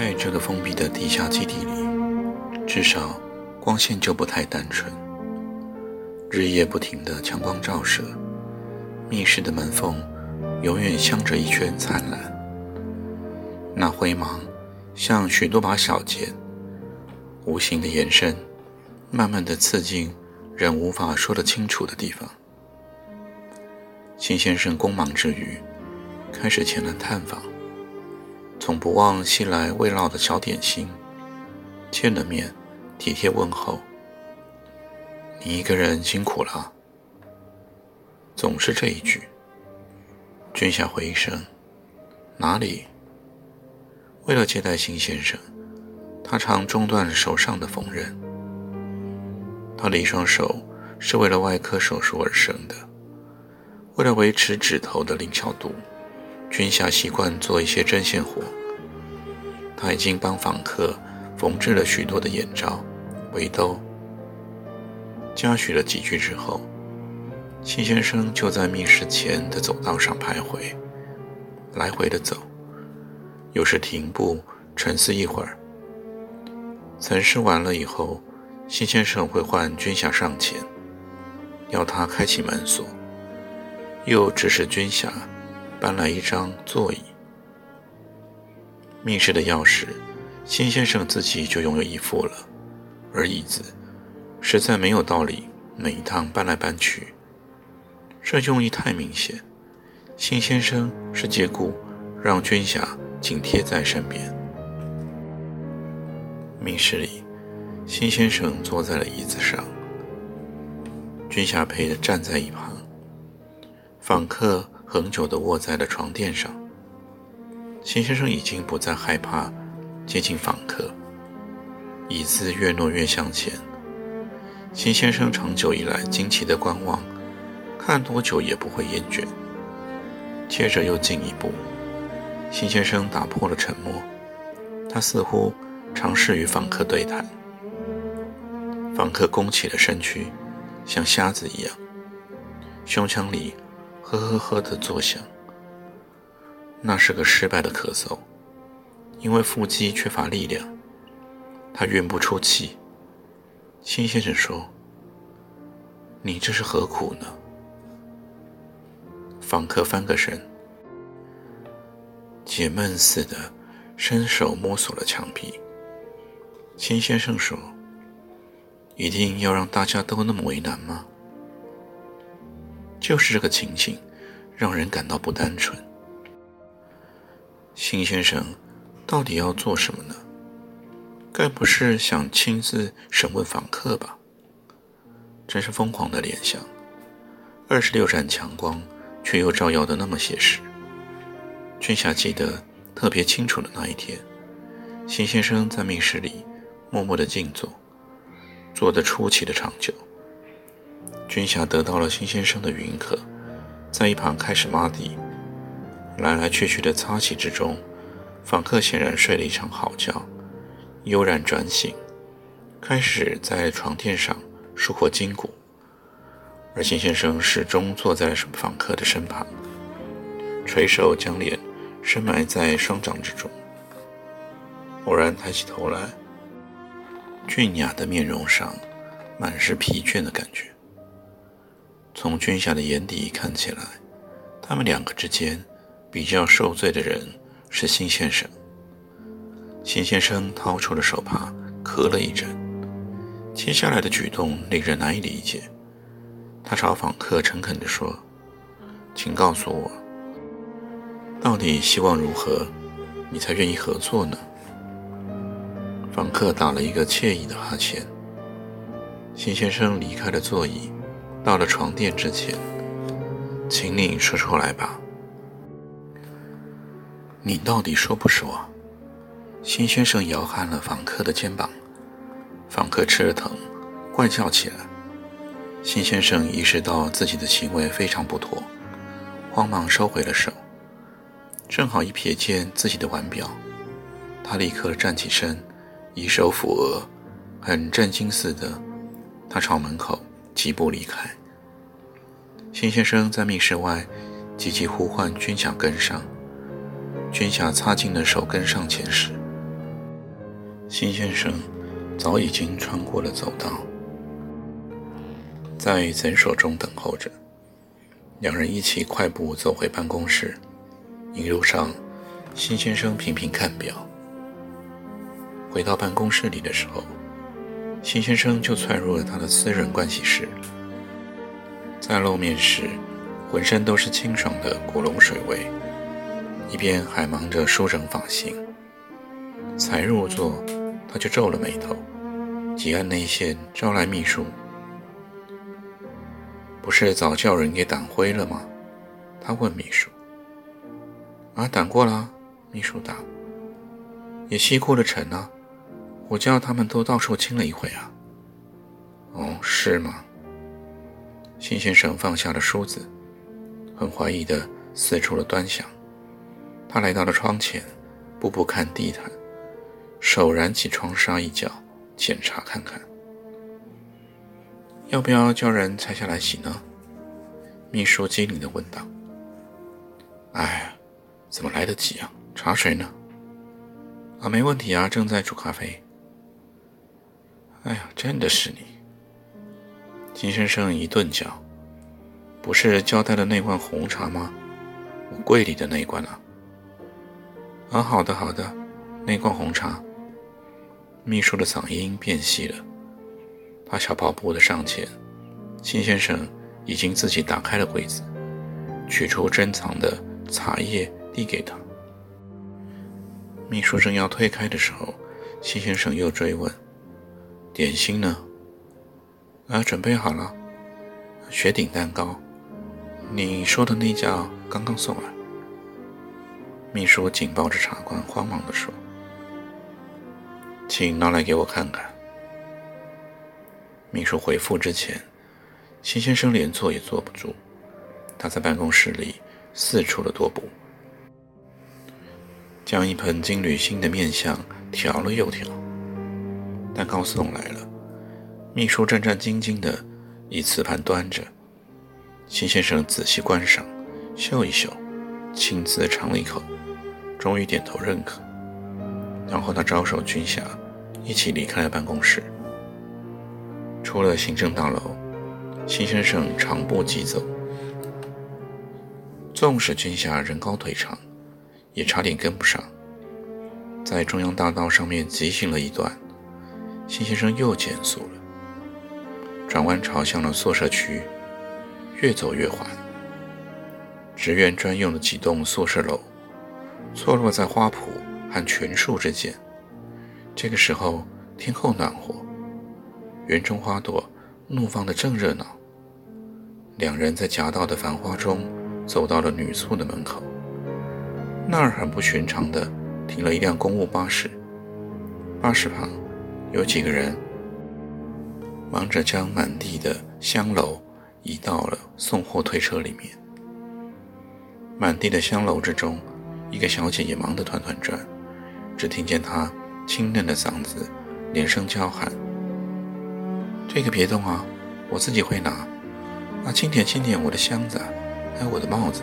在这个封闭的地下基地里，至少光线就不太单纯。日夜不停的强光照射，密室的门缝永远镶着一圈灿烂。那灰芒像许多把小剑，无形的延伸，慢慢的刺进人无法说得清楚的地方。秦先生匆忙之余，开始前来探访。总不忘寄来未老的小点心，见了面，体贴问候。你一个人辛苦了，总是这一句。君夏回一声：“哪里？”为了接待新先生，他常中断手上的缝纫。他的一双手是为了外科手术而生的，为了维持指头的灵巧度。君霞习惯做一些针线活。他已经帮访客缝制了许多的眼罩、围兜。嘉许了几句之后，新先生就在密室前的走道上徘徊，来回的走，有时停步沉思一会儿。曾试完了以后，新先生会唤君霞上前，要他开启门锁，又指使君霞。搬来一张座椅。密室的钥匙，新先生自己就拥有一副了，而椅子实在没有道理每一趟搬来搬去，这用意太明显。新先生是借故让君霞紧贴在身边。密室里，新先生坐在了椅子上，君霞陪着站在一旁，访客。恒久地卧在了床垫上。秦先生已经不再害怕接近访客，椅子越挪越向前。秦先生长久以来惊奇地观望，看多久也不会厌倦。接着又进一步，秦先生打破了沉默，他似乎尝试与访客对谈。访客弓起了身躯，像瞎子一样，胸腔里。呵呵呵的作响，那是个失败的咳嗽，因为腹肌缺乏力量，他运不出气。新先生说：“你这是何苦呢？”访客翻个身，解闷似的伸手摸索了墙壁。新先生说：“一定要让大家都那么为难吗？”就是这个情景，让人感到不单纯。新先生到底要做什么呢？该不是想亲自审问访客吧？真是疯狂的联想。二十六盏强光，却又照耀的那么写实。君霞记得特别清楚的那一天，新先生在密室里默默的静坐，坐得出奇的长久。军霞得到了新先生的允可，在一旁开始抹地，来来去去的擦洗之中，访客显然睡了一场好觉，悠然转醒，开始在床垫上舒活筋骨，而新先生始终坐在访客的身旁，垂手将脸深埋在双掌之中，偶然抬起头来，俊雅的面容上满是疲倦的感觉。从君夏的眼底看起来，他们两个之间比较受罪的人是辛先生。辛先生掏出了手帕，咳了一阵，接下来的举动令人难以理解。他朝访客诚恳地说：“请告诉我，到底希望如何，你才愿意合作呢？”访客打了一个惬意的哈欠。辛先生离开了座椅。到了床垫之前，请你说出来吧。你到底说不说？辛先生摇撼了房客的肩膀，房客吃了疼，怪叫起来。辛先生意识到自己的行为非常不妥，慌忙收回了手。正好一瞥见自己的腕表，他立刻站起身，以手抚额，很震惊似的，他朝门口疾步离开。辛先生在密室外急急呼唤军霞跟上。军霞擦净了手跟上前时，辛先生早已经穿过了走道。在诊所中等候着，两人一起快步走回办公室。一路上，辛先生频频看表。回到办公室里的时候，辛先生就窜入了他的私人盥洗室。在露面时，浑身都是清爽的古龙水味，一边还忙着梳整发型。才入座，他就皱了眉头，急按内线招来秘书。不是早叫人给掸灰了吗？他问秘书。啊，掸过了。秘书答。也吸过了尘啊，我叫他们都到处清了一回啊。哦，是吗？辛先生放下了梳子，很怀疑的四处了端详。他来到了窗前，步步看地毯，手燃起窗纱一角，检查看看。要不要叫人拆下来洗呢？秘书机灵的问道。哎，怎么来得及啊？茶水呢？啊，没问题啊，正在煮咖啡。哎呀，真的是你！金先生一顿脚，不是交代了那罐红茶吗？我柜里的那罐啊。啊，好的好的，那罐红茶。秘书的嗓音变细了。他小跑步的上前，金先生已经自己打开了柜子，取出珍藏的茶叶递给他。秘书正要推开的时候，金先生又追问：“点心呢？”“啊，准备好了，雪顶蛋糕。你说的那家刚刚送来。”秘书紧抱着茶罐，慌忙地说：“请拿来给我看看。”秘书回复之前，辛先生连坐也坐不住，他在办公室里四处的踱步，将一盆金缕新的面相调了又调。蛋糕送来了，秘书战战兢兢的以瓷盘端着，辛先生仔细观赏，嗅一嗅，亲自尝了一口，终于点头认可，然后他招手军霞一起离开了办公室。出了行政大楼，辛先生长步疾走。纵使军霞人高腿长，也差点跟不上。在中央大道上面急行了一段，辛先生又减速了，转弯朝向了宿舍区，越走越缓。职员专用的几栋宿舍楼，错落在花圃和群树之间。这个时候天后暖和。园中花朵怒放的正热闹，两人在夹道的繁花中走到了女宿的门口。那儿很不寻常的停了一辆公务巴士，巴士旁有几个人忙着将满地的香楼移到了送货推车里面。满地的香楼之中，一个小姐也忙得团团转，只听见她清嫩的嗓子连声叫喊。这个别动啊，我自己会拿。啊，轻点轻点我的箱子，还有我的帽子。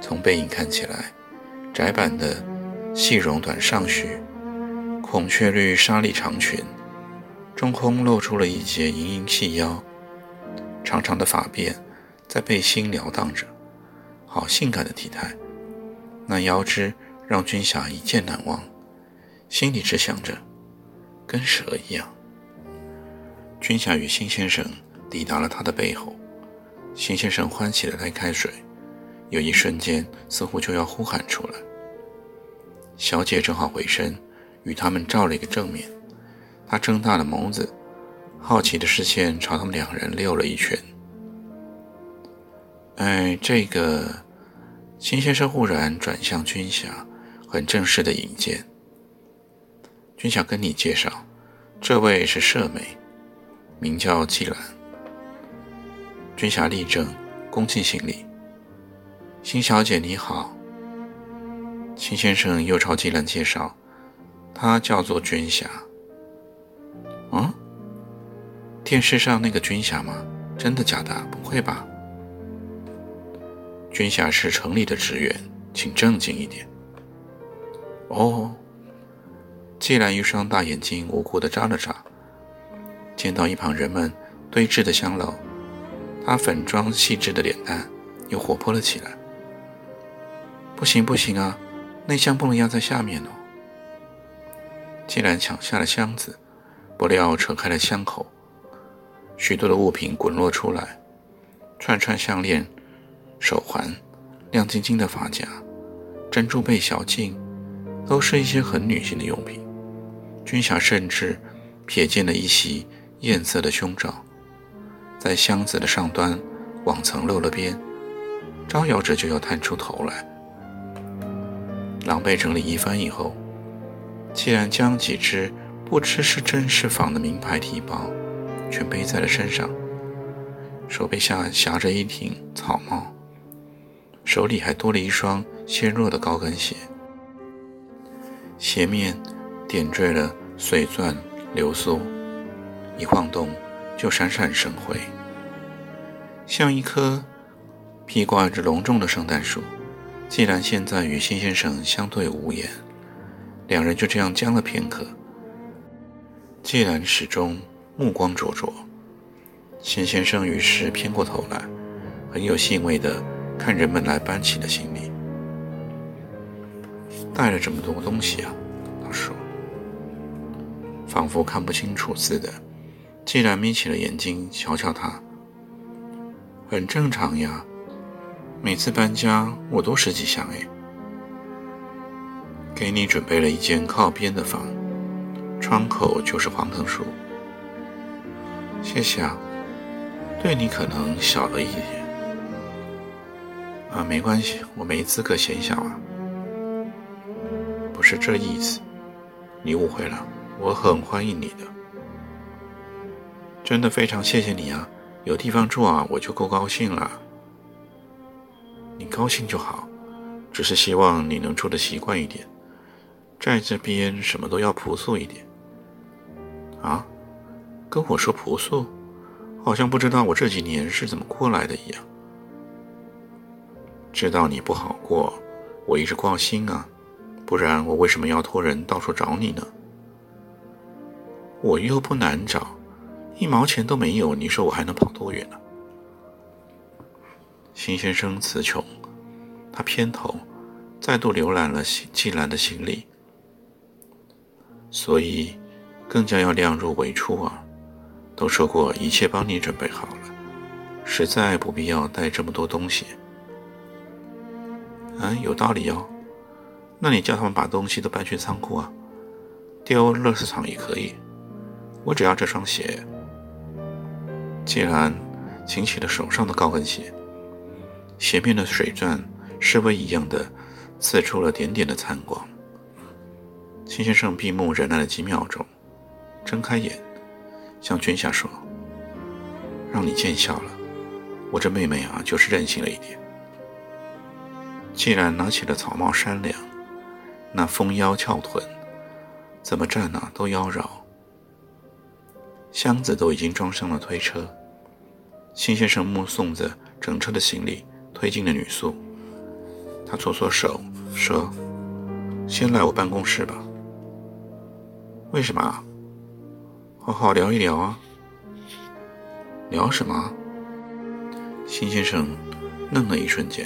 从背影看起来，窄版的细绒短上靴，孔雀绿纱丽长裙，中空露出了一截盈盈细腰，长长的发辫在背心撩荡着，好性感的体态。那腰肢让君霞一见难忘，心里只想着，跟蛇一样。君霞与辛先生抵达了他的背后，辛先生欢喜地来开水，有一瞬间似乎就要呼喊出来。小姐正好回身，与他们照了一个正面。他睁大了眸子，好奇的视线朝他们两人溜了一圈。哎，这个秦先生忽然转向军霞，很正式的引荐。军霞跟你介绍，这位是舍妹，名叫季兰。军霞立正，恭敬行礼。秦小姐你好。秦先生又朝季兰介绍，她叫做军霞。嗯，电视上那个军霞吗？真的假的？不会吧？军霞是城里的职员，请正经一点。哦，季兰一双大眼睛无辜地眨了眨，见到一旁人们堆置的香楼，她粉妆细致的脸蛋又活泼了起来。不行不行啊，那香不能压在下面哦。竟然抢下了箱子，不料扯开了箱口，许多的物品滚落出来，串串项链、手环、亮晶晶的发夹、珍珠贝小镜，都是一些很女性的用品。军霞甚至瞥见了一袭艳色的胸罩，在箱子的上端网层露了边，招摇着就要探出头来。狼狈整理一番以后，既然将几只不知是真是仿的名牌提包全背在了身上，手背下夹着一顶草帽，手里还多了一双纤弱的高跟鞋，鞋面点缀了碎钻流苏，一晃动就闪闪生辉，像一棵披挂着隆重的圣诞树。既然现在与辛先生相对无言，两人就这样僵了片刻。既然始终目光灼灼，辛先生于是偏过头来，很有兴味地看人们来搬起的行李。带了这么多东西啊，他说，仿佛看不清楚似的。既然眯起了眼睛瞧瞧他，很正常呀。每次搬家，我都十几箱哎。给你准备了一间靠边的房，窗口就是黄藤树。谢谢啊，对你可能小了一点。啊，没关系，我没资格嫌小啊。不是这意思，你误会了，我很欢迎你的。真的非常谢谢你啊，有地方住啊，我就够高兴了。你高兴就好，只是希望你能住的习惯一点，在这边什么都要朴素一点。啊，跟我说朴素，好像不知道我这几年是怎么过来的一样。知道你不好过，我一直挂心啊，不然我为什么要托人到处找你呢？我又不难找，一毛钱都没有，你说我还能跑多远呢？辛先生词穷，他偏头再度浏览了季兰的行李，所以更加要量入为出啊！都说过一切帮你准备好了，实在不必要带这么多东西。嗯，有道理哦。那你叫他们把东西都搬去仓库啊，丢垃圾场也可以。我只要这双鞋。季兰擎起了手上的高跟鞋。鞋面的水钻示威一样的刺出了点点的残光。秦先生闭目忍耐了几秒钟，睁开眼，向君夏说：“让你见笑了，我这妹妹啊，就是任性了一点。既然拿起了草帽扇凉，那丰腰翘臀，怎么站哪都妖娆。箱子都已经装上了推车，秦先生目送着整车的行李。”推进了女宿，他搓搓手说：“先来我办公室吧。”为什么？好好聊一聊啊。聊什么？辛先生愣了一瞬间，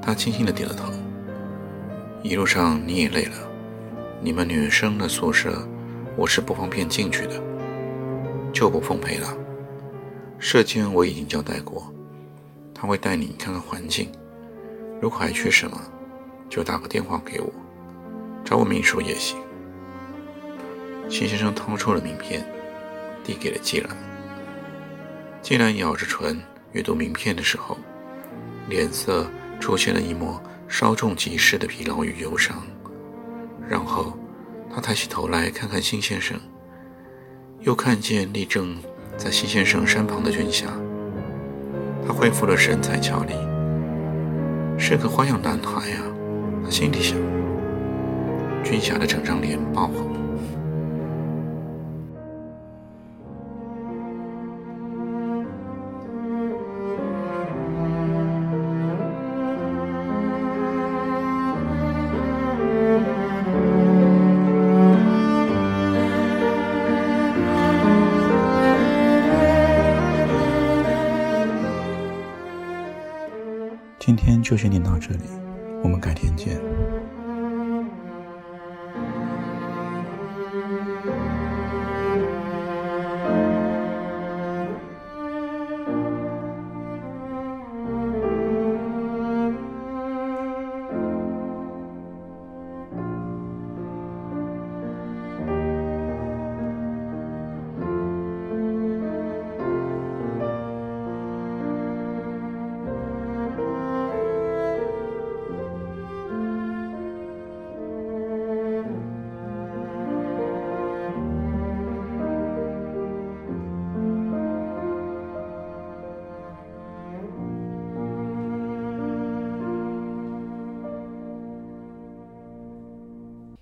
他轻轻的点了头。一路上你也累了，你们女生的宿舍我是不方便进去的，就不奉陪了。舍监我已经交代过。他会带你看看环境，如果还缺什么，就打个电话给我，找我秘书也行。秦先生掏出了名片，递给了季兰。季兰咬着唇阅读名片的时候，脸色出现了一抹稍纵即逝的疲劳与忧伤。然后，他抬起头来看看辛先生，又看见立正在辛先生身旁的军霞。他恢复了神采俏丽，是个花样男孩呀。他心里想。军霞的整张脸爆红。就先念到这里，我们改天见。